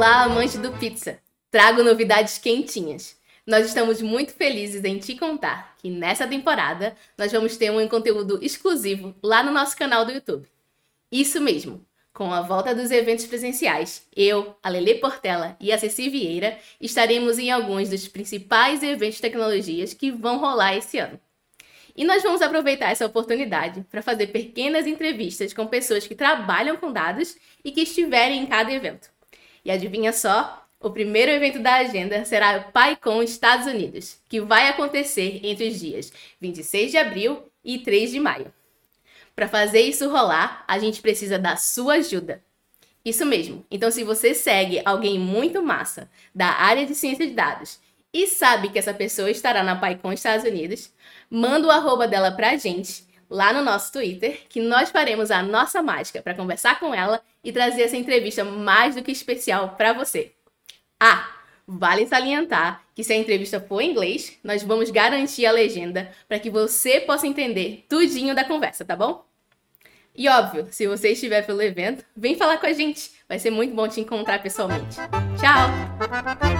Olá, amante do pizza! Trago novidades quentinhas. Nós estamos muito felizes em te contar que nessa temporada nós vamos ter um conteúdo exclusivo lá no nosso canal do YouTube. Isso mesmo! Com a volta dos eventos presenciais, eu, a Lele Portela e a Ceci Vieira estaremos em alguns dos principais eventos de tecnologias que vão rolar esse ano. E nós vamos aproveitar essa oportunidade para fazer pequenas entrevistas com pessoas que trabalham com dados e que estiverem em cada evento. E adivinha só? O primeiro evento da agenda será o PyCon Estados Unidos, que vai acontecer entre os dias 26 de abril e 3 de maio. Para fazer isso rolar, a gente precisa da sua ajuda. Isso mesmo. Então, se você segue alguém muito massa da área de ciência de dados e sabe que essa pessoa estará na PyCon Estados Unidos, manda o arroba dela pra gente lá no nosso Twitter, que nós faremos a nossa mágica para conversar com ela e trazer essa entrevista mais do que especial para você. Ah, vale salientar que se a entrevista for em inglês, nós vamos garantir a legenda para que você possa entender tudinho da conversa, tá bom? E óbvio, se você estiver pelo evento, vem falar com a gente. Vai ser muito bom te encontrar pessoalmente. Tchau!